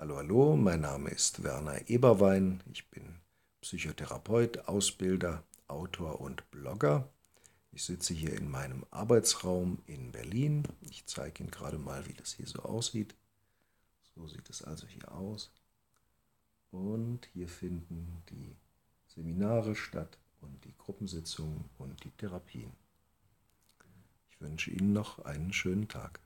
Hallo, hallo, mein Name ist Werner Eberwein. Ich bin Psychotherapeut, Ausbilder, Autor und Blogger. Ich sitze hier in meinem Arbeitsraum in Berlin. Ich zeige Ihnen gerade mal, wie das hier so aussieht. So sieht es also hier aus. Und hier finden die Seminare statt und die Gruppensitzungen und die Therapien. Ich wünsche Ihnen noch einen schönen Tag.